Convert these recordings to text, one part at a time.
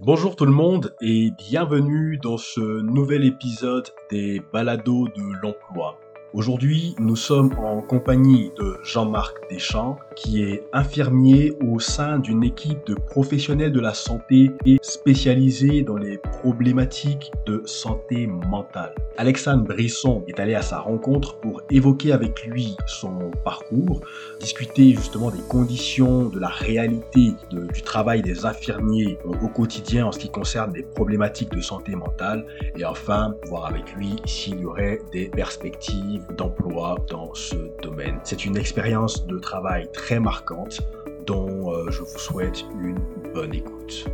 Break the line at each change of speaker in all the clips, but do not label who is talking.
Bonjour tout le monde et bienvenue dans ce nouvel épisode des Balados de l'emploi. Aujourd'hui, nous sommes en compagnie de Jean-Marc Deschamps, qui est infirmier au sein d'une équipe de professionnels de la santé et spécialisé dans les problématiques de santé mentale. Alexandre Brisson est allé à sa rencontre pour évoquer avec lui son parcours, discuter justement des conditions, de la réalité du travail des infirmiers au quotidien en ce qui concerne les problématiques de santé mentale et enfin voir avec lui s'il y aurait des perspectives d'emploi dans ce domaine. C'est une expérience de travail très marquante dont euh, je vous souhaite une bonne écoute.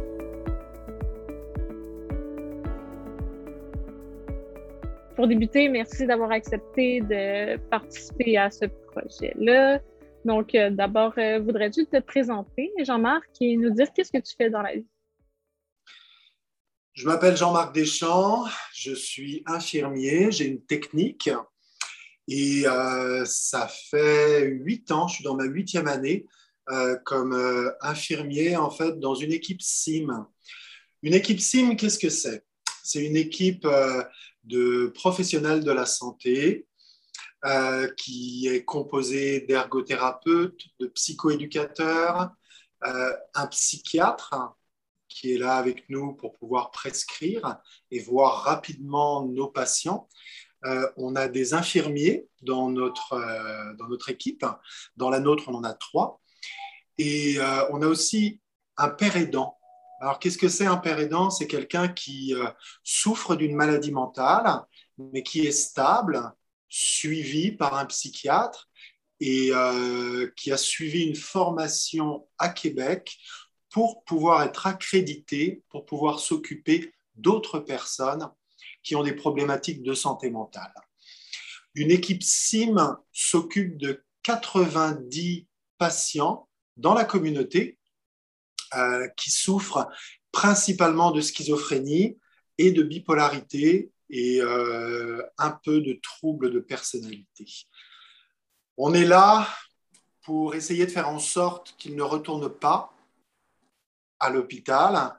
Pour débuter, merci d'avoir accepté de participer à ce projet-là. Donc, euh, d'abord, euh, voudrais-tu te présenter, Jean-Marc, et nous dire qu'est-ce que tu fais dans la vie?
Je m'appelle Jean-Marc Deschamps, je suis infirmier, j'ai une technique et euh, ça fait huit ans, je suis dans ma huitième année euh, comme euh, infirmier en fait dans une équipe SIM. Une équipe SIM, qu'est-ce que c'est? C'est une équipe de professionnels de la santé qui est composée d'ergothérapeutes, de psychoéducateurs, un psychiatre qui est là avec nous pour pouvoir prescrire et voir rapidement nos patients. Euh, on a des infirmiers dans notre, euh, dans notre équipe. Dans la nôtre, on en a trois. Et euh, on a aussi un père aidant. Alors, qu'est-ce que c'est un père aidant? C'est quelqu'un qui souffre d'une maladie mentale, mais qui est stable, suivi par un psychiatre et qui a suivi une formation à Québec pour pouvoir être accrédité, pour pouvoir s'occuper d'autres personnes qui ont des problématiques de santé mentale. Une équipe SIM s'occupe de 90 patients dans la communauté euh, qui souffrent principalement de schizophrénie et de bipolarité et euh, un peu de troubles de personnalité. On est là pour essayer de faire en sorte qu'ils ne retournent pas à l'hôpital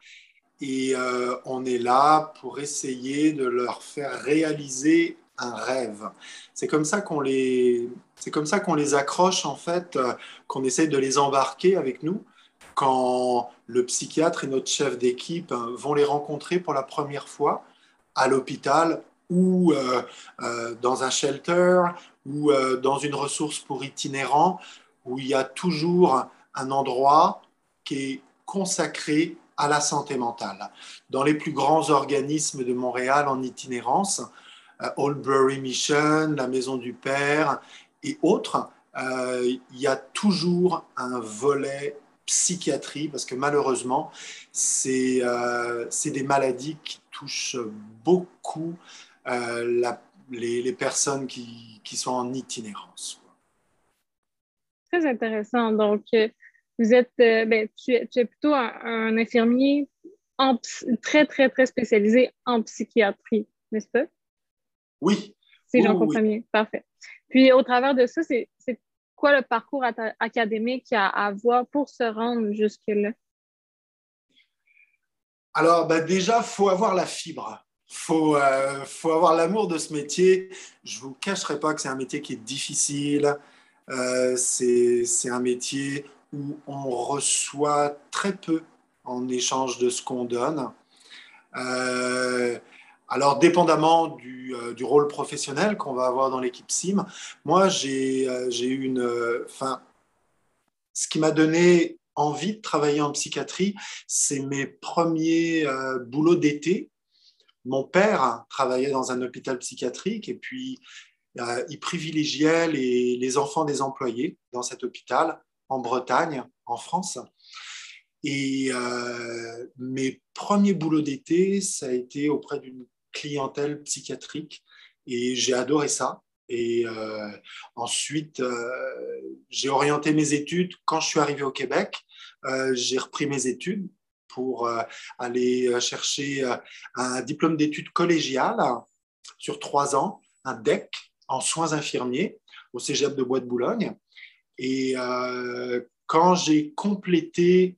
et euh, on est là pour essayer de leur faire réaliser un rêve. C'est comme ça qu'on les, c'est comme ça qu'on les accroche en fait, euh, qu'on essaie de les embarquer avec nous quand le psychiatre et notre chef d'équipe euh, vont les rencontrer pour la première fois à l'hôpital ou dans un shelter ou dans une ressource pour itinérants où il y a toujours un endroit qui est consacré à la santé mentale. Dans les plus grands organismes de Montréal en itinérance, euh, Oldbury Mission, la Maison du Père et autres, euh, il y a toujours un volet psychiatrie parce que malheureusement, c'est euh, des maladies qui touchent beaucoup les, les, personnes qui, qui, sont en itinérance.
Très intéressant. Donc, vous êtes, euh, ben, tu, es, tu, es, plutôt un, infirmier en, très, très, très spécialisé en psychiatrie, n'est-ce pas?
Oui.
Si j'en comprends bien. Parfait. Puis, au travers de ça, c'est quoi le parcours académique à avoir pour se rendre jusque-là?
Alors, ben déjà, il faut avoir la fibre. Il faut, euh, faut avoir l'amour de ce métier. Je ne vous cacherai pas que c'est un métier qui est difficile. Euh, c'est un métier où on reçoit très peu en échange de ce qu'on donne. Euh, alors, dépendamment du, euh, du rôle professionnel qu'on va avoir dans l'équipe SIM, moi, j'ai euh, eu une. Enfin, ce qui m'a donné envie de travailler en psychiatrie, c'est mes premiers boulots d'été. Mon père travaillait dans un hôpital psychiatrique et puis il privilégiait les enfants des employés dans cet hôpital en Bretagne, en France. Et euh, mes premiers boulots d'été, ça a été auprès d'une clientèle psychiatrique et j'ai adoré ça. Et euh, ensuite, euh, j'ai orienté mes études. Quand je suis arrivé au Québec, j'ai repris mes études pour aller chercher un diplôme d'études collégiales sur trois ans, un DEC en soins infirmiers au Cégep de Bois de Boulogne. Et euh, quand j'ai complété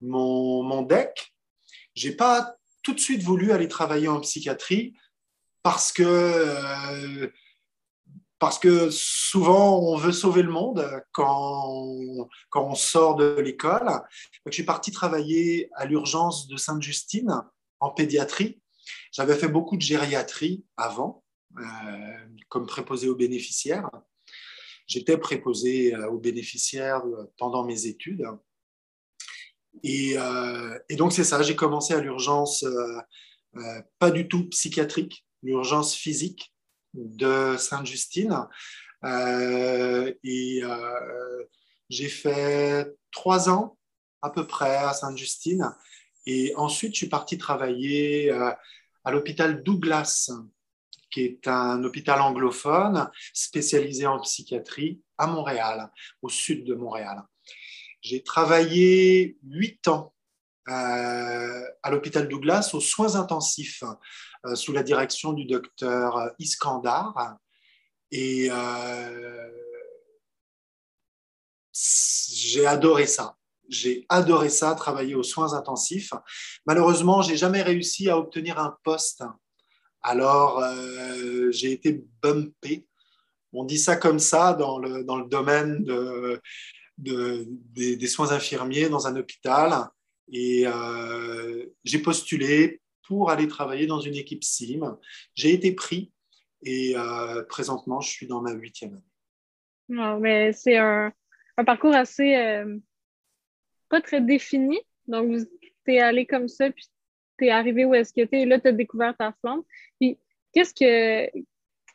mon, mon, deck, J'ai pas tout de suite voulu aller travailler en psychiatrie parce que, euh, parce que souvent on veut sauver le monde quand on, quand on sort de l'école. Je suis parti travailler à l'urgence de Sainte-Justine en pédiatrie. J'avais fait beaucoup de gériatrie avant, euh, comme préposé aux bénéficiaires. J'étais préposé euh, aux bénéficiaires pendant mes études. Et, et donc c'est ça, j'ai commencé à l'urgence, pas du tout psychiatrique, l'urgence physique de Sainte-Justine. Euh, et euh, j'ai fait trois ans à peu près à Sainte-Justine. Et ensuite, je suis parti travailler euh, à l'hôpital Douglas, qui est un hôpital anglophone spécialisé en psychiatrie à Montréal, au sud de Montréal. J'ai travaillé huit ans à l'hôpital Douglas aux soins intensifs euh, sous la direction du docteur Iskandar. Et euh, j'ai adoré ça. J'ai adoré ça, travailler aux soins intensifs. Malheureusement, j'ai jamais réussi à obtenir un poste. Alors, euh, j'ai été bumpé. On dit ça comme ça dans le, dans le domaine de, des, soins infirmiers dans un hôpital. Et j'ai postulé pour aller travailler dans une équipe SIM. J'ai été pris et euh, présentement, je suis dans ma huitième
année. mais c'est un, parcours assez euh, pas très défini. Donc, tu es allé comme ça, puis tu es arrivé où est-ce que tu es, là, tu as découvert ta flamme. Puis, qu'est-ce que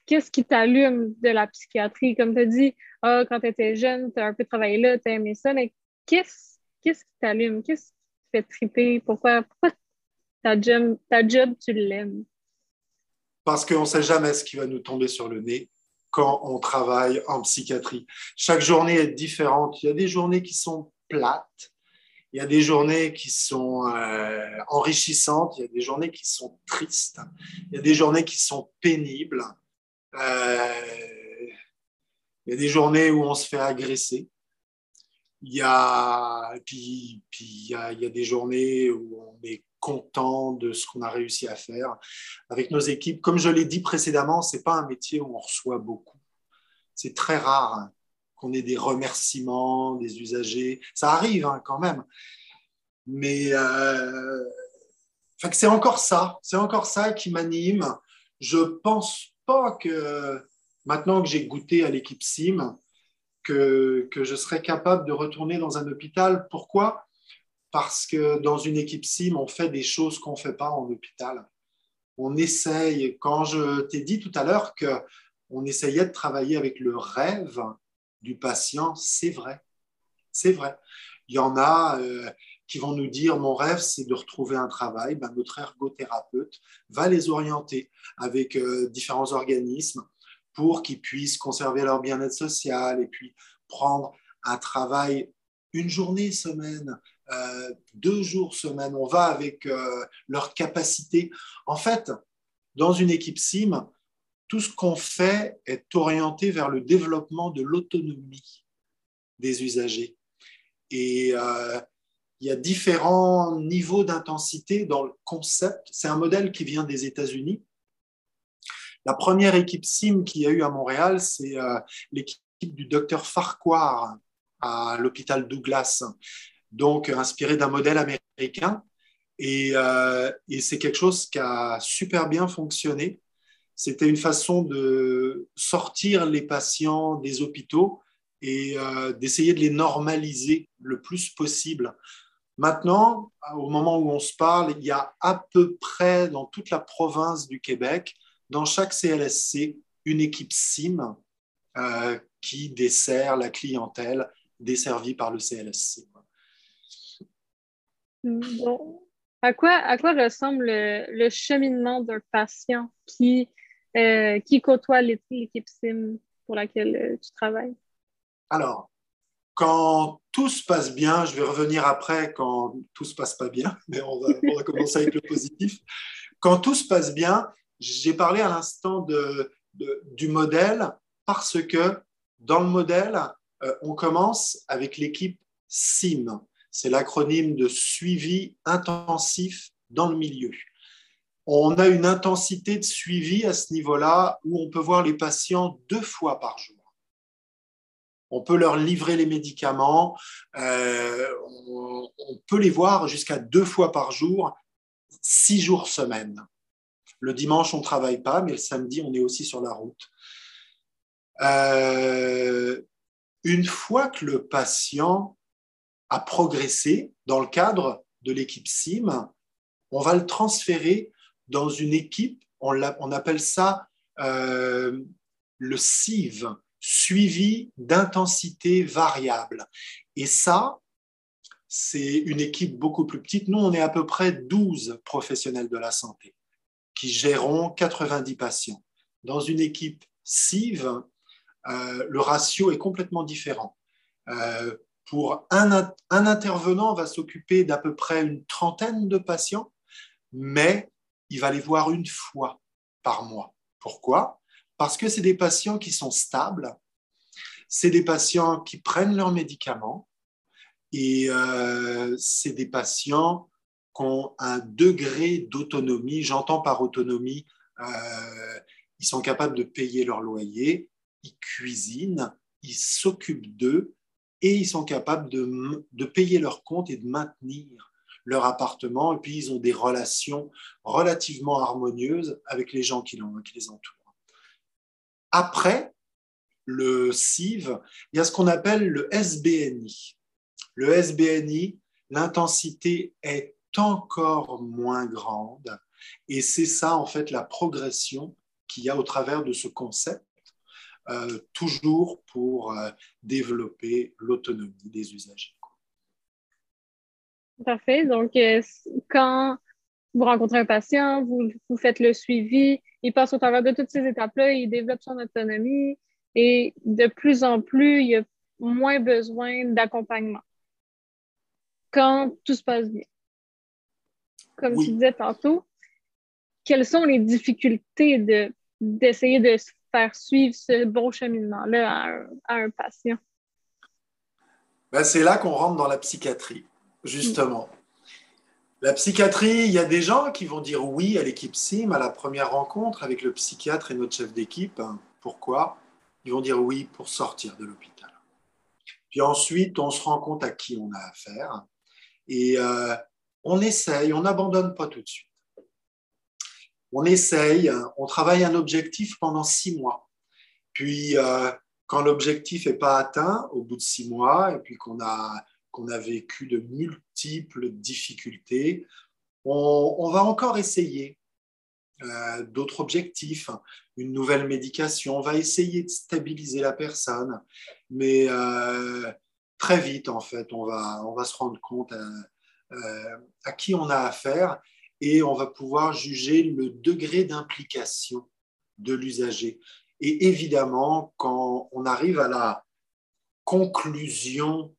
qu'est-ce qui t'allume de la psychiatrie? Comme tu as dit, ah, quand tu étais jeune, tu as un peu travaillé là, tu as aimé ça, mais qu'est-ce qu'est-ce qui t'allume? Qu'est-ce qui te fait triper? Pourquoi, pourquoi ta job, ta job tu l'aimes?
Parce qu'on ne sait jamais ce qui va nous tomber sur le nez quand on travaille en psychiatrie. Chaque journée est différente. Il y a des journées qui sont plates, il y a des journées qui sont euh, enrichissantes, il y a des journées qui sont tristes, il y a des journées qui sont pénibles, euh, il y a des journées où on se fait agresser, il y a, puis, puis il, y a, il y a des journées où on est content de ce qu'on a réussi à faire avec nos équipes. Comme je l'ai dit précédemment, c'est pas un métier où on reçoit beaucoup. C'est très rare hein, qu'on ait des remerciements des usagers. Ça arrive hein, quand même, mais euh, c'est encore ça. C'est encore ça qui m'anime. Je pense pas que maintenant que j'ai goûté à l'équipe Sim, que, que je serais capable de retourner dans un hôpital. Pourquoi? Parce que dans une équipe SIM, on fait des choses qu'on ne fait pas en hôpital. On essaye, quand je t'ai dit tout à l'heure qu'on essayait de travailler avec le rêve du patient, c'est vrai. C'est vrai. Il y en a euh, qui vont nous dire mon rêve, c'est de retrouver un travail. Ben, notre ergothérapeute va les orienter avec euh, différents organismes pour qu'ils puissent conserver leur bien-être social et puis prendre un travail une journée semaine, euh, deux jours semaine, on va avec leur capacité. En fait, dans une équipe SIM, tout ce qu'on fait est orienté vers le développement de l'autonomie des usagers. Et euh, il y a différents niveaux d'intensité dans le concept. C'est un modèle qui vient des États-Unis. La première équipe SIM qu'il y a eu à Montréal, c'est l'équipe du docteur Farquhar à l'hôpital Douglas donc inspiré d'un modèle américain. Euh, et, c'est quelque chose qui a super bien fonctionné. C'était une façon de sortir les patients des hôpitaux et euh, d'essayer de les normaliser le plus possible. Maintenant, au moment où on se parle, il y a à peu près dans toute la province du Québec, dans chaque CLSC, une équipe SIM euh, qui dessert la clientèle desservie par le CLSC.
Bon. À quoi, à quoi ressemble le, cheminement d'un patient qui, euh, qui côtoie l'équipe SIM pour laquelle euh, tu travailles?
Alors, quand tout se passe bien, je vais revenir après quand tout se passe pas bien, mais on va, commencer avec le positif. Quand tout se passe bien, j'ai parlé à l'instant de, du modèle parce que dans le modèle, euh, on commence avec l'équipe SIM c'est l'acronyme de suivi intensif dans le milieu. On a une intensité de suivi à ce niveau-là où on peut voir les patients deux fois par jour. On peut leur livrer les médicaments, euh, on, peut les voir jusqu'à deux fois par jour, six jours semaine. Le dimanche, on ne travaille pas, mais le samedi, on est aussi sur la route. Euh, une fois que le patient a progressé dans le cadre de l'équipe SIM, on va le transférer dans une équipe, on, appelle ça euh, le CIV, suivi d'intensité variable. Et ça, c'est une équipe beaucoup plus petite. Nous, on est à peu près 12 professionnels de la santé qui géreront 90 patients. Dans une équipe CIV, euh, le ratio est complètement différent. Euh, pour un, un intervenant va s'occuper d'à peu près une trentaine de patients, mais il va les voir une fois par mois. Pourquoi? Parce que c'est des patients qui sont stables, c'est des patients qui prennent leurs médicaments et euh, c'est des patients qui ont un degré d'autonomie. J'entends par autonomie, euh, ils sont capables de payer leur loyer, ils cuisinent, ils s'occupent d'eux et ils sont capables de, de payer leurs comptes et de maintenir leur appartement. Et puis, ils ont des relations relativement harmonieuses avec les gens qui les entourent. Après le CIV, il y a ce qu'on appelle le SBNI. Le SBNI, l'intensité est encore moins grande. Et c'est ça, en fait, la progression qu'il y a au travers de ce concept, euh, toujours pour euh, développer l'autonomie des usagers.
Parfait. Donc, euh, quand vous rencontrez un patient, vous, vous faites le suivi, il passe au travers de toutes ces étapes-là, il développe son autonomie et de plus en plus, il a moins besoin d'accompagnement quand tout se passe bien. Comme tu disais tantôt, quelles sont les difficultés de, d'essayer de faire suivre ce bon cheminement-là à, un, patient?
Ben, c'est là qu'on rentre dans la psychiatrie, justement. La psychiatrie, il y a des gens qui vont dire oui à l'équipe SIM à la première rencontre avec le psychiatre et notre chef d'équipe. Pourquoi? Ils vont dire oui pour sortir de l'hôpital. Puis ensuite, on se rend compte à qui on a affaire et euh, on essaye, on n'abandonne pas tout de suite. On essaye, on travaille un objectif pendant six mois. Puis, euh, quand l'objectif n'est pas atteint, au bout de six mois, et puis qu'on a qu'on a vécu de multiples difficultés. On, va encore essayer euh, d'autres objectifs, une nouvelle médication. On va essayer de stabiliser la personne, mais euh, très vite, en fait, on va, on va se rendre compte euh, à, qui on a affaire et on va pouvoir juger le degré d'implication de l'usager. Et évidemment, quand on arrive à la conclusion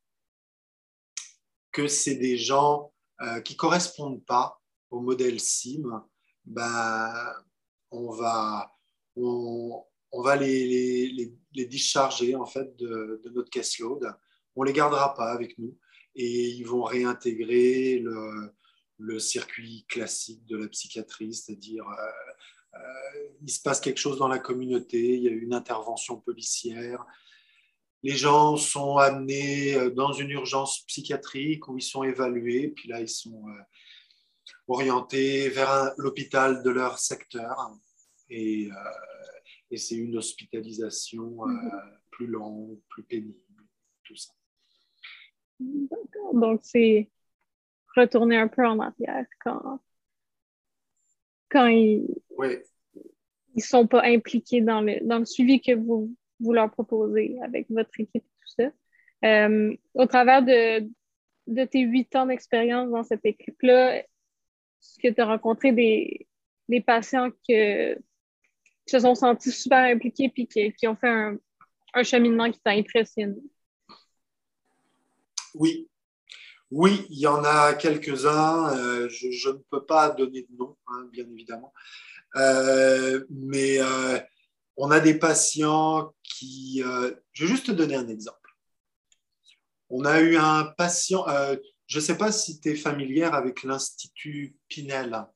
que c'est des gens euh, qui ne correspondent pas au modèle SIM, ben, on va, on, va les, les, discharger en fait de, notre caseload. On ne les gardera pas avec nous et ils vont réintégrer le, circuit classique de la psychiatrie, c'est-à-dire euh, euh, il se passe quelque chose dans la communauté, il y a une intervention policière, les gens sont amenés euh, dans une urgence psychiatrique où ils sont évalués, puis là, ils sont euh, orientés vers l'hôpital de leur secteur. Et, euh, c'est une hospitalisation mhm. plus longue, plus pénible, tout ça.
D'accord. Donc, c'est retourner un peu en arrière quand, quand ils ne sont pas impliqués dans le, dans le suivi que vous, vous leur proposez avec votre équipe et tout ça. Euh, au travers de, de tes huit ans d'expérience dans cette équipe-là, est-ce que tu as rencontré des, des patients que, qui se sont sentis super impliqués et qui, ont fait un, un cheminement qui t'a impressionné?
Oui. Oui, il y en a quelques-uns. Euh, je, ne peux pas donner de nom, hein, bien évidemment. Euh, mais on a des patients qui... Euh, je vais juste te donner un exemple. On a eu un patient, euh, je ne sais pas si tu es familière avec l'Institut Pinel
à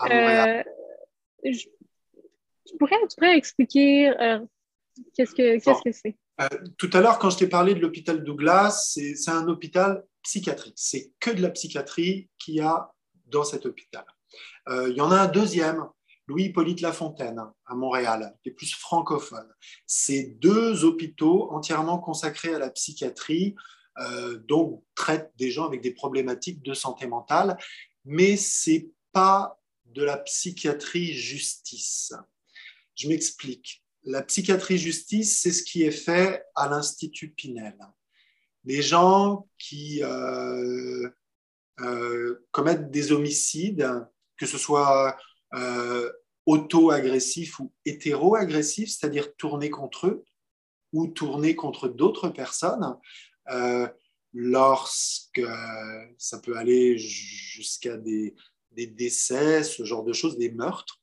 Montréal. Euh, je, pourrais, tu pourrais expliquer qu'est-ce que c'est -ce que
tout à l'heure, quand je t'ai parlé de l'hôpital Douglas, c'est un hôpital psychiatrique. C'est que de la psychiatrie qu'il y a dans cet hôpital. Il y en a un deuxième, Louis-Hippolyte Lafontaine, à Montréal, qui est plus francophone. C'est deux hôpitaux entièrement consacrés à la psychiatrie, euh, donc traitent des gens avec des problématiques de santé mentale, mais c'est pas de la psychiatrie justice. Je m'explique la psychiatrie justice, c'est ce qui est fait à l'Institut Pinel. Les gens qui euh, euh, commettent des homicides, que ce soit euh, auto-agressifs ou hétéro-agressifs, c'est-à-dire tournés contre eux ou tournés contre d'autres personnes, lorsque ça peut aller jusqu'à des, des, décès, ce genre de choses, des meurtres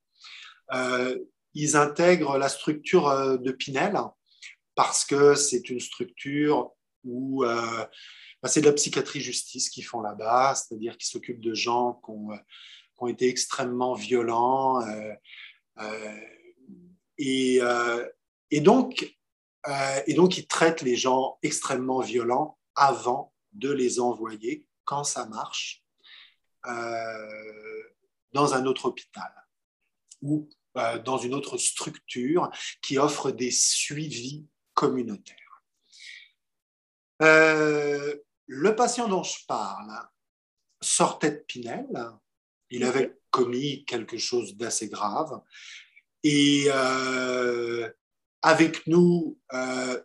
ils intègrent la structure euh, de Pinel parce que c'est une structure où euh, bah, c'est de la psychiatrie justice qu'ils font là-bas, c'est-à-dire qu'ils s'occupent de gens qui ont, euh, été extrêmement violents. et, donc, et donc, ils traitent les gens extrêmement violents avant de les envoyer, quand ça marche, dans un autre hôpital ou euh, dans une autre structure qui offre des suivis communautaires. Euh, le patient dont je parle sortait de Pinel, il avait commis quelque chose d'assez grave, et euh, avec nous,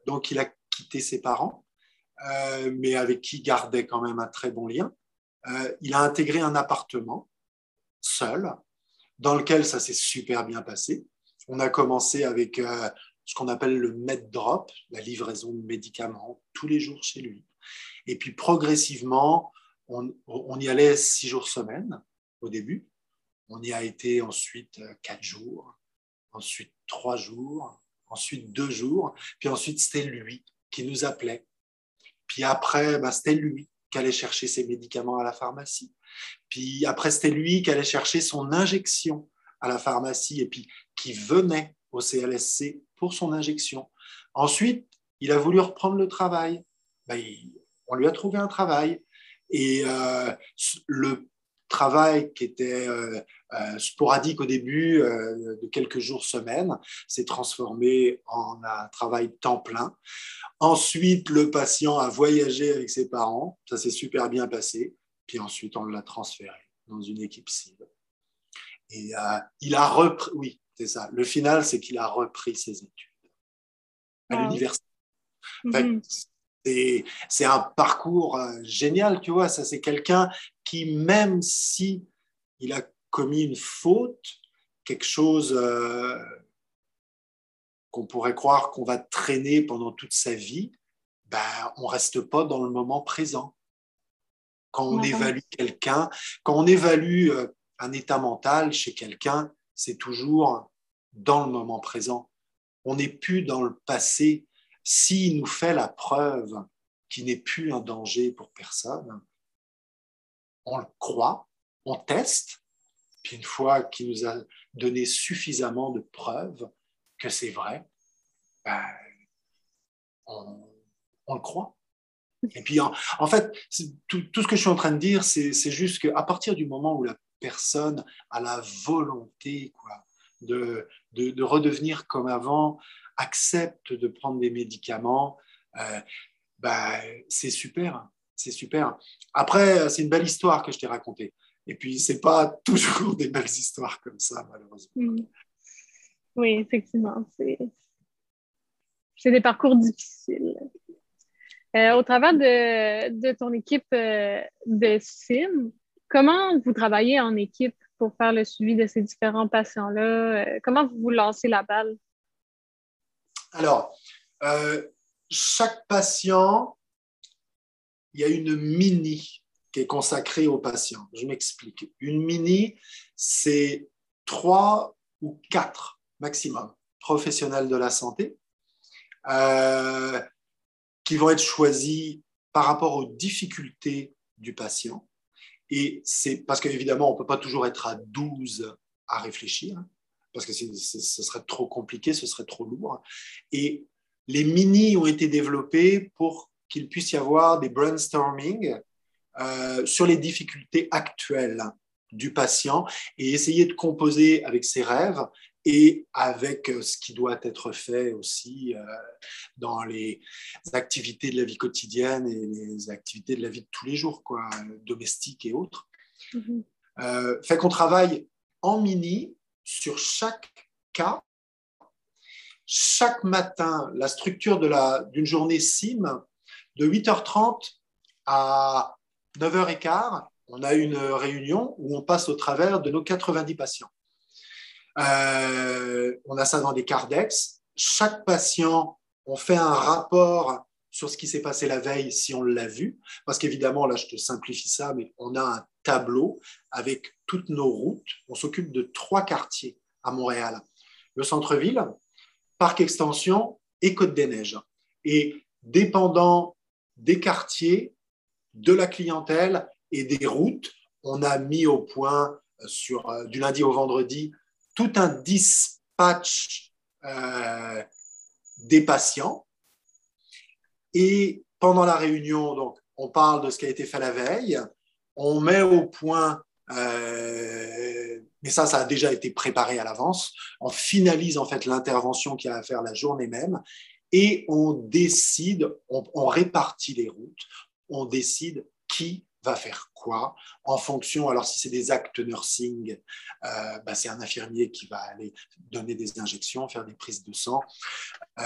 donc il a quitté ses parents, mais avec qui il gardait quand même un très bon lien. il a intégré un appartement seul, dans lequel ça s'est super bien passé. On a commencé avec euh, ce qu'on appelle le med drop, la livraison de médicaments tous les jours chez lui. Et puis progressivement, on, y allait six jours semaine au début. On y a été ensuite euh, quatre jours, ensuite trois jours, ensuite deux jours, puis ensuite c'était lui qui nous appelait. Puis après, ben, c'était lui qui allait chercher ses médicaments à la pharmacie. Puis après, c'était lui qui allait chercher son injection à la pharmacie et puis qui venait au CLSC pour son injection. Ensuite, il a voulu reprendre le travail. Ben, on lui a trouvé un travail. Et euh, le travail qui était euh, euh, sporadique au début, de quelques jours, semaines, s'est transformé en un travail temps plein. Ensuite, le patient a voyagé avec ses parents. Ça s'est super bien passé. Puis ensuite, on l'a transféré dans une équipe cible. Et euh, il a repris, oui, c'est ça. Le final, c'est qu'il a repris ses études à l'université. Mhm. C'est un parcours euh, génial, tu vois. Ça, c'est quelqu'un qui, même si il a commis une faute, quelque chose euh, qu'on pourrait croire qu'on va traîner pendant toute sa vie, ben, on reste pas dans le moment présent quand on évalue quelqu'un, quand on évalue euh, un état mental chez quelqu'un, c'est toujours dans le moment présent. On n'est plus dans le passé. S'il nous fait la preuve qu'il n'est plus un danger pour personne, on le croit, on teste, puis une fois qu'il nous a donné suffisamment de preuves que c'est vrai, ben, on, le croit. Et puis, en, fait, tout, ce que je suis en train de dire, c'est juste qu'à partir du moment où la personne a la volonté quoi, de, de, redevenir comme avant, accepte de prendre des médicaments, euh, bah, c'est super, c'est super. Après, c'est une belle histoire que je t'ai racontée. Et puis, c'est pas toujours des belles histoires comme ça, malheureusement.
Mm. Oui, effectivement, c'est des parcours difficiles. Euh, au travers de, ton équipe euh, de SIM, comment vous travaillez en équipe pour faire le suivi de ces différents patients-là? Euh, comment vous vous lancez la balle?
Alors, chaque patient, il y a une mini qui est consacrée au patient. Je m'explique. Une mini, c'est trois ou quatre maximum professionnels de la santé qui vont être choisis par rapport aux difficultés du patient. Et c'est parce qu'évidemment, on ne peut pas toujours être à 12 à réfléchir, parce que ce serait trop compliqué, ce serait trop lourd. Et les mini ont été développés pour qu'il puisse y avoir des brainstorming euh, sur les difficultés actuelles du patient et essayer de composer avec ses rêves et avec euh, ce qui doit être fait aussi euh, dans les activités de la vie quotidienne et les activités de la vie de tous les jours, quoi, domestiques et autres. Mm-hmm. fait qu'on travaille en mini sur chaque cas chaque matin, la structure d'une journée SIM, de 8h30 à 9h15, on a une réunion où on passe au travers de nos 90 patients. Euh, on a ça dans des cardex. Chaque patient, on fait un rapport sur ce qui s'est passé la veille si on l'a vu. Parce qu'évidemment, là, je te simplifie ça, mais on a un tableau avec toutes nos routes. On s'occupe de trois quartiers à Montréal. Le centre-ville, Parc Extension et Côte des Neiges. Et dépendant des quartiers, de la clientèle et des routes, on a mis au point euh, sur, euh, du lundi au vendredi tout un dispatch euh, des patients. Et pendant la réunion, donc, on parle de ce qui a été fait la veille, on met au point mais ça, ça a déjà été préparé à l'avance. On finalise en fait l'intervention qu'il y a à faire la journée même. Et on décide, on, répartit les routes, on décide qui va faire quoi en fonction, alors si c'est des actes nursing, euh, bah, c'est un infirmier qui va aller donner des injections, faire des prises de sang, euh,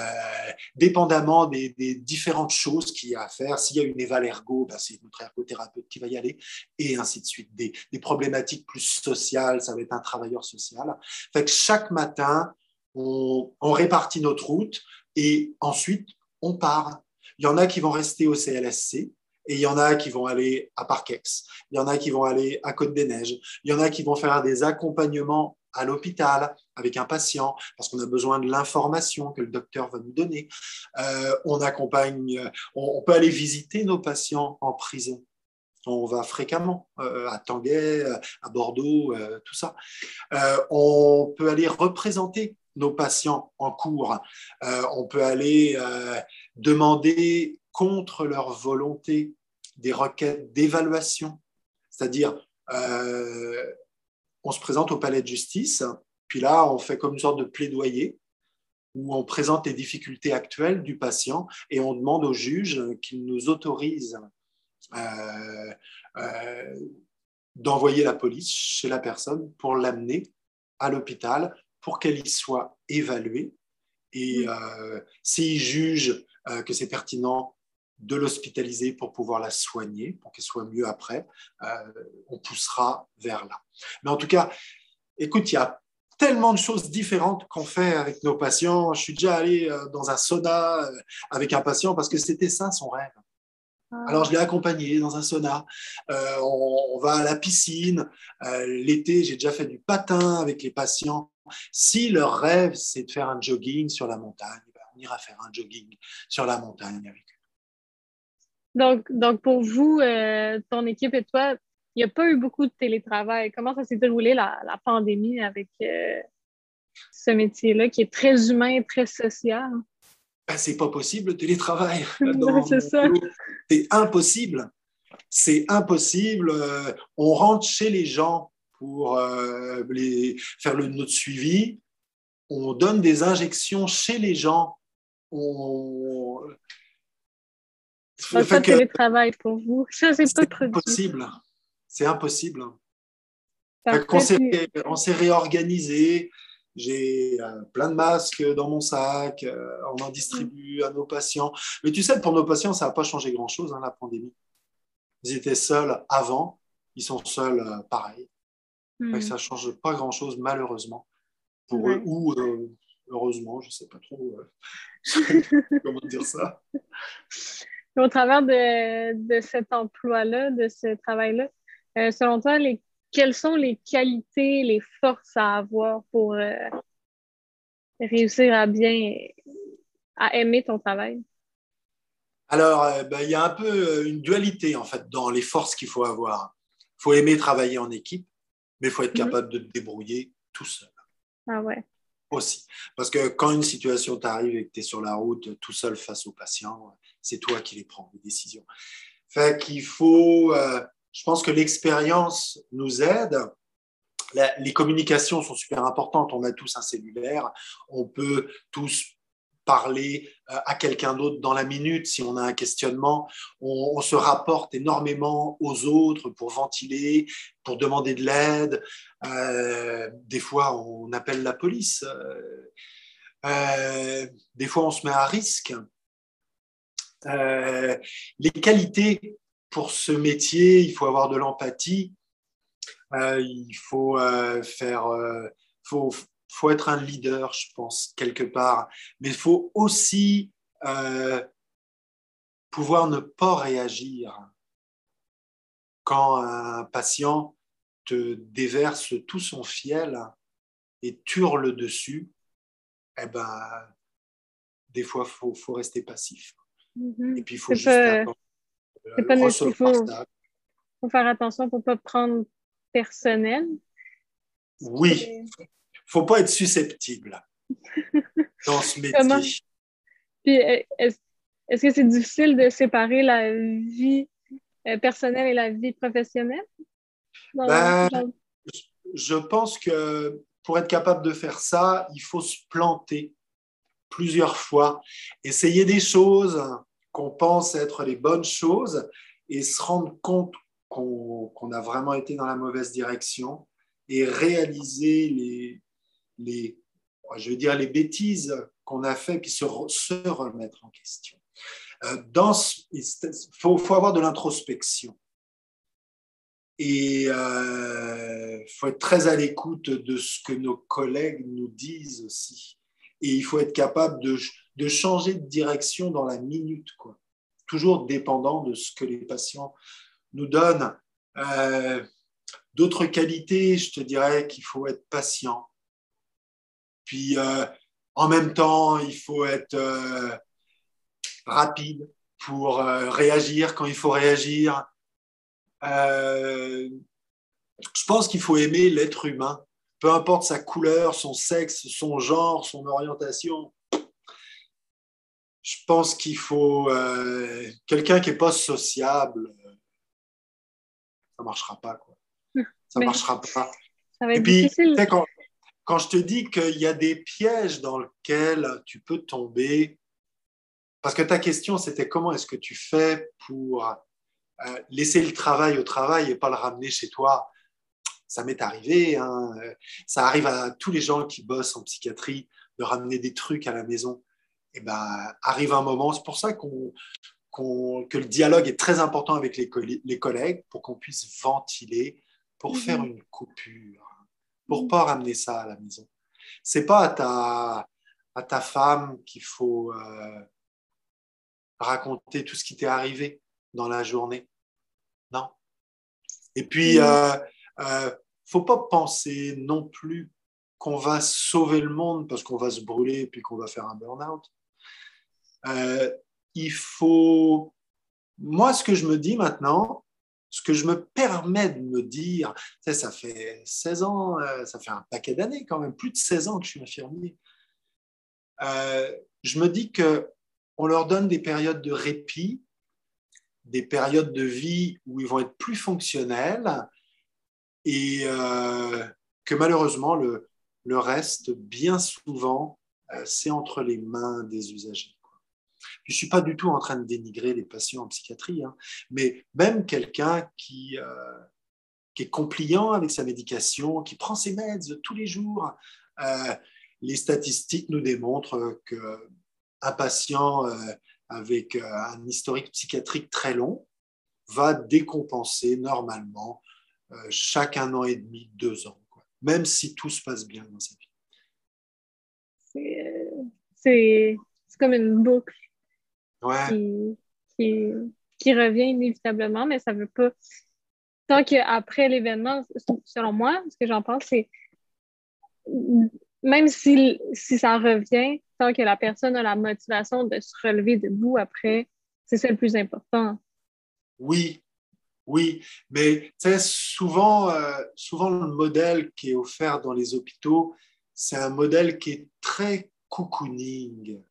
dépendamment des, différentes choses qu'il y a à faire. S'il y a une évalergo, bah, c'est notre ergothérapeute qui va y aller, et ainsi de suite. Des, problématiques plus sociales, ça va être un travailleur social. Fait que chaque matin, on répartit notre route et ensuite on part. Il y en a qui vont rester au CLSC, et il y en a qui vont aller à Parkex, il y en a qui vont aller à Côte-des-Neiges, il y en a qui vont faire des accompagnements à l'hôpital avec un patient parce qu'on a besoin de l'information que le docteur va nous donner. Euh, on accompagne, on, peut aller visiter nos patients en prison. On va fréquemment euh, à Tanguay, à Bordeaux, euh, tout ça. on peut aller représenter nos patients en cours. on peut aller demander contre leur volonté des requêtes d'évaluation, c'est-à-dire euh, on se présente au palais de justice, puis là on fait comme une sorte de plaidoyer où on présente les difficultés actuelles du patient et on demande au juge qu'il nous autorise euh, euh, d'envoyer la police chez la personne pour l'amener à l'hôpital pour qu'elle y soit évaluée. Et s'il juge que c'est pertinent de l'hospitaliser pour pouvoir la soigner, pour qu'elle soit mieux après, euh, on poussera vers là. Mais en tout cas, écoute, il y a tellement de choses différentes qu'on fait avec nos patients. Je suis déjà allé euh, dans un sauna euh, avec un patient parce que c'était ça son rêve. Ah. Alors, je l'ai accompagné dans un sauna. on, va à la piscine. L'été, j'ai déjà fait du patin avec les patients. Si leur rêve, c'est de faire un jogging sur la montagne, ben, on ira faire un jogging sur la montagne avec eux.
Donc, donc pour vous, euh, ton équipe et toi, il n'y a pas eu beaucoup de télétravail. Comment ça s'est déroulé la, la, pandémie avec euh, ce métier-là qui est très humain, très social?
Ben, c'est pas possible le télétravail.
c'est ça.
C'est impossible. C'est impossible. Euh, on rentre chez les gens pour les, faire le, notre suivi. On donne des injections chez les gens. On,
le fait que... télétravail pour vous, ça, c'est
pas impossible. C'est impossible. on s'est réorganisé. J'ai euh, plein de masques dans mon sac. Euh, on en distribue à nos patients. Mais tu sais, pour nos patients, ça n'a pas changé grand-chose, hein, la pandémie. Ils étaient seuls avant. Ils sont seuls euh, pareil. Hmm. Ça ne change pas grand-chose, malheureusement, pour eux. Ou heureusement, je ne sais pas trop comment dire ça
au travers de, cet emploi-là, de ce travail-là, euh, selon toi, les, quelles sont les qualités, les forces à avoir pour euh, réussir à bien, à aimer ton travail?
Alors, euh, ben, il y a un peu une dualité en fait dans les forces qu'il faut avoir. Il faut aimer travailler en équipe, mais il faut être mhm. capable de te débrouiller tout seul.
Ah ouais.
Aussi. Parce que quand une situation t'arrive et que tu es sur la route tout seul face aux patients, c'est toi qui les prends, les décisions. Fait qu'il faut, euh, je pense que l'expérience nous aide. les communications sont super importantes. On a tous un cellulaire. On peut tous parler euh, à quelqu'un d'autre dans la minute si on a un questionnement. On, se rapporte énormément aux autres pour ventiler, pour demander de l'aide. Euh, des fois, on appelle la police. des fois, on se met à risque. Euh, les qualités pour ce métier, il faut avoir de l'empathie, euh, il faut euh, faire, faut, faut être un leader, je pense, quelque part, mais il faut aussi pouvoir ne pas réagir quand un patient te déverse tout son fiel et hurle dessus, eh ben, des fois, faut, faut, rester passif.
Mhm. Et puis, il faut juste pas, pas Il faut, faut, faire attention pour ne pas prendre personnel.
Oui, il ne faut pas être susceptible dans ce métier.
Puis, est-ce que c'est difficile de séparer la vie euh, personnelle et la vie professionnelle?
Ben, je pense que pour être capable de faire ça, il faut se planter plusieurs fois, essayer des choses qu'on pense être les bonnes choses et se rendre compte qu'on a vraiment été dans la mauvaise direction et réaliser les, les je veux dire, les bêtises qu'on a fait, puis se, remettre en question. Euh, il faut, faut, avoir de l'introspection. Et il euh, faut être très à l'écoute de ce que nos collègues nous disent aussi et il faut être capable de, changer de direction dans la minute, quoi. toujours dépendant de ce que les patients nous donnent. Euh, d'autres qualités, je te dirais qu'il faut être patient. Puis euh, en même temps, il faut être euh, rapide pour réagir quand il faut réagir. je pense qu'il faut aimer l'être humain peu importe sa couleur, son sexe, son genre, son orientation. Je pense qu'il faut euh, quelqu'un qui n'est pas sociable. Ça ne marchera pas. Quoi. Ça ne marchera pas.
Et puis,
quand, quand, je te dis qu'il y a des pièges dans lesquels tu peux tomber, parce que ta question, c'était comment est-ce que tu fais pour euh, laisser le travail au travail et pas le ramener chez toi? Ça m'est arrivé, hein. ça arrive à tous les gens qui bossent en psychiatrie de ramener des trucs à la maison. Et eh ben, arrive un moment, c'est pour ça qu'on, que le dialogue est très important avec les, les collègues pour qu'on puisse ventiler, pour mhm. faire une coupure, pour pas ramener ça à la maison. C'est pas à ta, à ta femme qu'il faut euh, raconter tout ce qui t'est arrivé dans la journée. Non? Et puis, euh, euh, faut pas penser non plus qu'on va sauver le monde parce qu'on va se brûler puis qu'on va faire un burn-out. Euh, il faut. Moi, ce que je me dis maintenant, ce que je me permets de me dire, ça fait 16 ans, euh, ça fait un paquet d'années quand même, plus de 16 ans que je suis infirmier. Je me dis que on leur donne des périodes de répit, des périodes de vie où ils vont être plus fonctionnels, et euh, que malheureusement, le, reste, bien souvent, euh, c'est entre les mains des usagers. Je ne suis pas du tout en train de dénigrer les patients en psychiatrie, hein, mais même quelqu'un qui, euh, qui, est compliant avec sa médication, qui prend ses meds tous les jours, les statistiques nous démontrent qu'un patient avec un historique psychiatrique très long va décompenser normalement chaque un an et demi, deux ans, même si tout se passe bien dans sa vie.
C'est comme une boucle
qui,
qui, revient inévitablement, mais ça ne veut pas. Tant qu'après l'événement, selon moi, ce que j'en pense, c'est même si, si ça revient, tant que la personne a la motivation de se relever debout après, c'est ça le plus important.
Oui, oui, mais souvent, euh, souvent le modèle qui est offert dans les hôpitaux, c'est un modèle qui est très cocooning,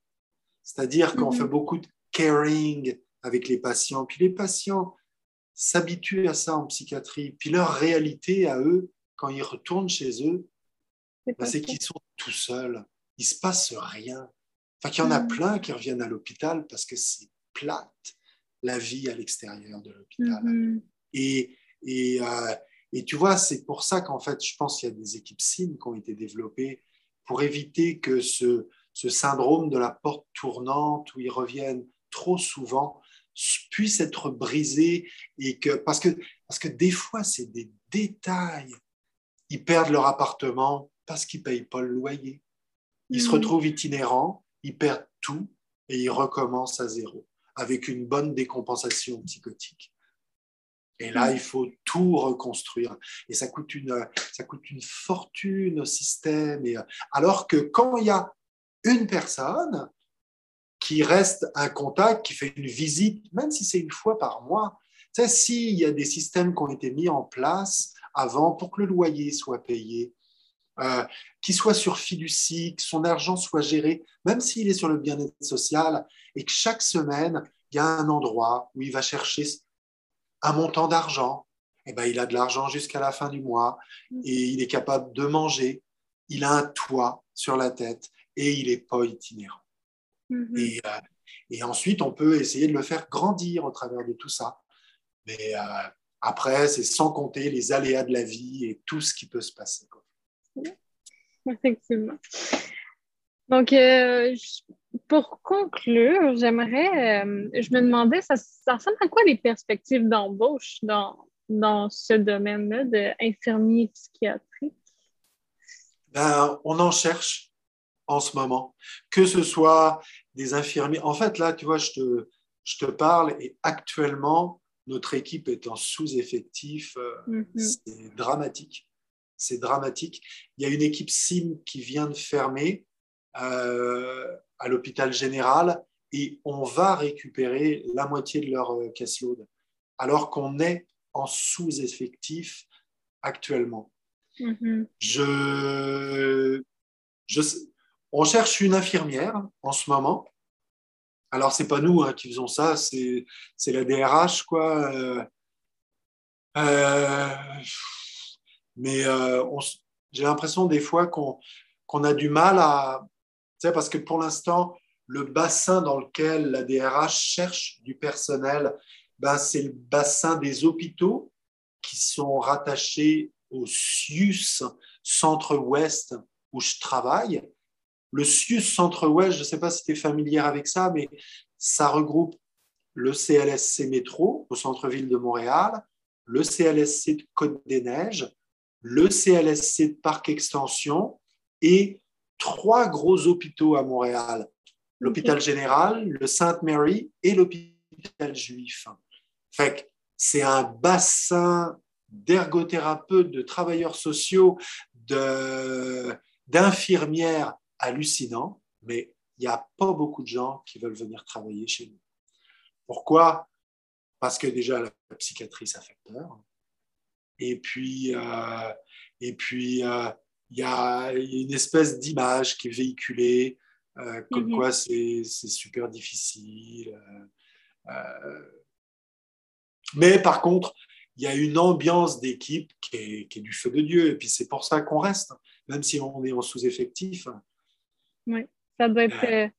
c'est-à-dire qu'on fait mhm. beaucoup de caring avec les patients, puis les patients s'habituent à ça en psychiatrie, puis leur réalité à eux, quand ils retournent chez eux, c'est bah, qu'ils sont tout seuls, il se passe rien. Enfin, qu'il y en a mhm. plein qui reviennent à l'hôpital parce que c'est plate la vie à l'extérieur de l'hôpital. Mhm. Et, et, euh, et, tu vois, c'est pour ça qu'en fait, je pense qu'il y a des équipes SIM qui ont été développées pour éviter que ce, ce syndrome de la porte tournante où ils reviennent trop souvent puisse être brisé et que parce que parce que des fois c'est des détails ils perdent leur appartement parce qu'ils payent pas le loyer ils se mhm. retrouvent itinérants ils perdent tout et ils recommencent à zéro avec une bonne décompensation psychotique. Et là, il faut tout reconstruire. Et ça coûte une, ça coûte une fortune au système. Et, alors que quand il y a une personne qui reste un contact, qui fait une visite, même si c'est une fois par mois, tu sais, s'il y a des systèmes qui ont été mis en place avant pour que le loyer soit payé, euh, qu'il soit sur fiducie, que son argent soit géré, même s'il est sur le bien-être social, et que chaque semaine, il y a un endroit où il va chercher un montant d'argent. Et eh ben, il a de l'argent jusqu'à la fin du mois et il est capable de manger. Il a un toit sur la tête et il n'est pas itinérant. Mm-hmm. Et, euh, et, ensuite, on peut essayer de le faire grandir au travers de tout ça. Mais euh, après, c'est sans compter les aléas de la vie et tout ce qui peut se passer.
Effectivement. Donc, euh, pour conclure, j'aimerais, euh, je me demandais, ça, ressemble à quoi les perspectives d'embauche dans, dans ce domaine-là d'infirmier psychiatrie?
Ben, on en cherche en ce moment, que ce soit des infirmiers. En fait, là, tu vois, je te, je te parle et actuellement, notre équipe est en sous-effectif. Euh, mm-hmm. C'est dramatique. C'est dramatique. Il y a une équipe SIM qui vient de fermer euh, à l'hôpital général et on va récupérer la moitié de leur euh, caseload, alors qu'on est en sous-effectif actuellement. Mm-hmm. je, je, on cherche une infirmière en ce moment. Alors, c'est pas nous hein, qui faisons ça, c'est la DRH, quoi. Euh, mais j'ai l'impression des fois qu'on a du mal à, parce que pour l'instant, le bassin dans lequel la DRH cherche du personnel, ben, c'est le bassin des hôpitaux qui sont rattachés au SIUS Centre-Ouest où je travaille. Le SIUS Centre-Ouest, je ne sais pas si tu es familière avec ça, mais ça regroupe le CLSC Métro au centre-ville de Montréal, le CLSC de Côte-des-Neiges, le CLSC de Parc Extension et trois gros hôpitaux à Montréal, l'hôpital général, le Sainte-Mary et l'hôpital juif. C'est un bassin d'ergothérapeutes, de travailleurs sociaux, d'infirmières hallucinants, mais il n'y a pas beaucoup de gens qui veulent venir travailler chez nous. Pourquoi? Parce que déjà, la psychiatrie, ça fait peur. Et puis, euh, et puis euh, il y a une espèce d'image qui est véhiculée, euh, comme mhm. quoi c'est super difficile. Mais par contre, il y a une ambiance d'équipe qui est, du feu de Dieu, et puis c'est pour ça qu'on reste, même si on est en sous-effectif.
Oui, ça doit être.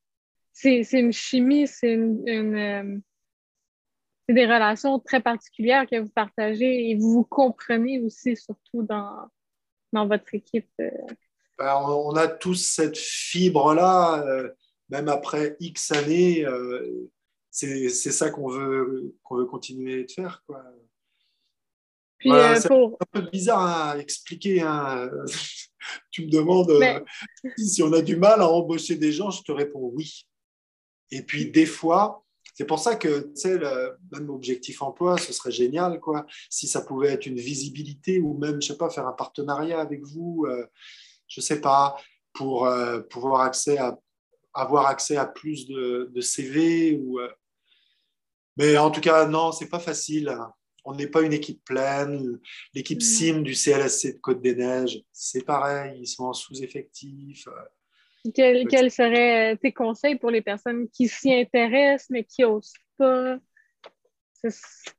c'est une chimie, c'est une, des relations très particulières que vous partagez et vous vous comprenez aussi, surtout dans, dans votre équipe? Euh?
Ben, on a tous cette fibre-là, euh, même après X années, euh, c'est ça qu'on veut, qu'on veut continuer de faire. Quoi. c'est un peu bizarre à expliquer. Hein. tu me demandes si on a du mal à embaucher des gens, je te réponds oui. Et puis des fois, c'est pour ça que, tu sais, le même objectif emploi, ce serait génial, quoi. Si ça pouvait être une visibilité ou même, je sais pas, faire un partenariat avec vous, euh, je sais pas, pour euh, pouvoir accès à, avoir accès à plus de, CV ou. Euh, Mais en tout cas, non, c'est pas facile. On n'est pas une équipe pleine. L'équipe SIM du CLSC de Côte-des-Neiges, c'est pareil, ils sont en sous-effectif.
Quels seraient tes conseils pour les personnes qui s'y intéressent mais qui n'osent pas?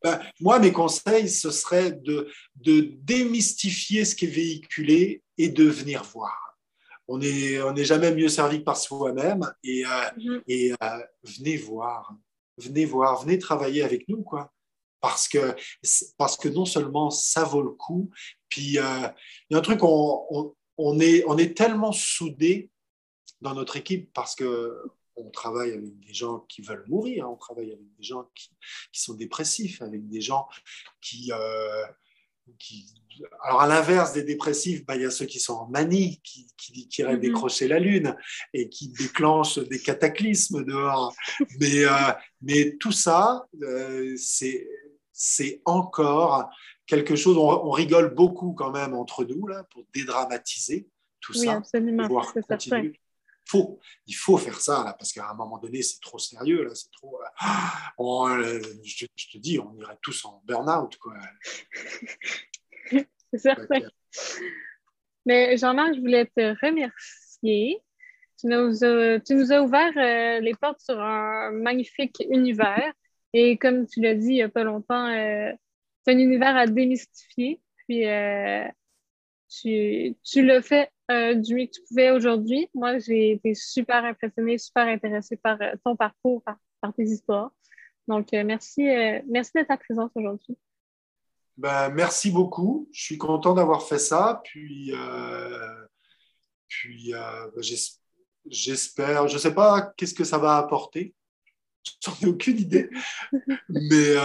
Ben, moi, mes conseils, ce serait de, de démystifier ce qui est véhiculé et de venir voir. On n'est on est jamais mieux servi que par soi-même et, euh, mm-hmm. et euh, venez voir, venez voir, venez travailler avec nous, quoi. Parce que, parce que non seulement ça vaut le coup, puis euh, il y a un truc, on, on, est, on est tellement soudés dans notre équipe parce que on travaille avec des gens qui veulent mourir, on travaille avec des gens qui, sont dépressifs, avec des gens qui, euh, alors à l'inverse des dépressifs, bah, il y a ceux qui sont en manie, qui, qui, qui rêvent mm-hmm. décrocher la lune et qui déclenchent des cataclysmes dehors. mais, euh, mais tout ça, euh, c'est encore quelque chose, on, rigole beaucoup quand même entre nous là, pour dédramatiser tout
oui,
ça.
Absolument, c'est
faut, il faut faire ça, là, parce qu'à un moment donné, c'est trop sérieux. Là, c'est trop, euh, euh, je, te dis, on irait tous en burn-out.
c'est certain. Mais Jean-Marc, je voulais te remercier. Tu nous as, tu nous as ouvert euh, les portes sur un magnifique univers. Et comme tu l'as dit il n'y a pas longtemps, c'est un univers à démystifier. Puis tu, tu le fais euh, du mieux que tu pouvais aujourd'hui. Moi, j'ai été super impressionnée, super intéressée par euh, ton parcours, par, tes histoires. Donc, euh, merci, merci de ta présence aujourd'hui.
Ben, merci beaucoup. Je suis content d'avoir fait ça. Puis, puis ben, j'espère, je ne sais pas qu'est-ce que ça va apporter. J'en ai aucune idée. Mais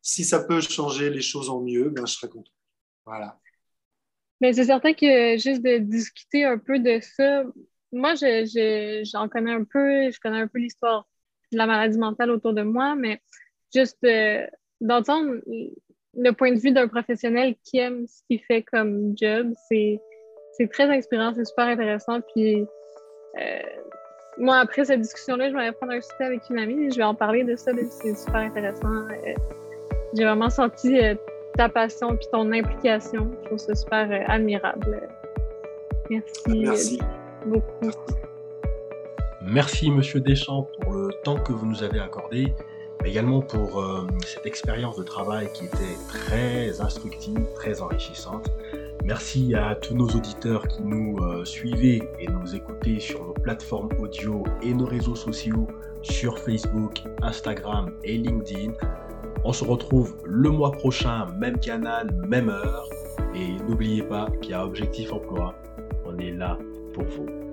si ça peut changer les choses en mieux, ben, je serai content. Voilà.
Mais c'est certain que juste de discuter un peu de ça, moi, j'en connais un peu, je connais un peu l'histoire de la maladie mentale autour de moi, mais juste d'entendre le point de vue d'un professionnel qui aime ce qu'il fait comme job, c'est très inspirant, c'est super intéressant. Puis, euh, moi, après cette discussion-là, je vais prendre un souper avec une amie, je vais en parler de ça, c'est super intéressant. Euh, j'ai vraiment senti euh, ta passion puis ton implication. Je trouve ça super euh, admirable. Merci,
Merci.
beaucoup.
Merci, Monsieur Deschamps, pour le temps que vous nous avez accordé, mais également pour euh, cette expérience de travail qui était très instructive, très enrichissante. Merci à tous nos auditeurs qui nous euh, suivaient et nous écoutaient sur nos plateformes audio et nos réseaux sociaux sur Facebook, Instagram et LinkedIn. On se retrouve le mois prochain, même canal, même heure. Et n'oubliez pas qu'il y a Objectif Emploi. On est là pour vous.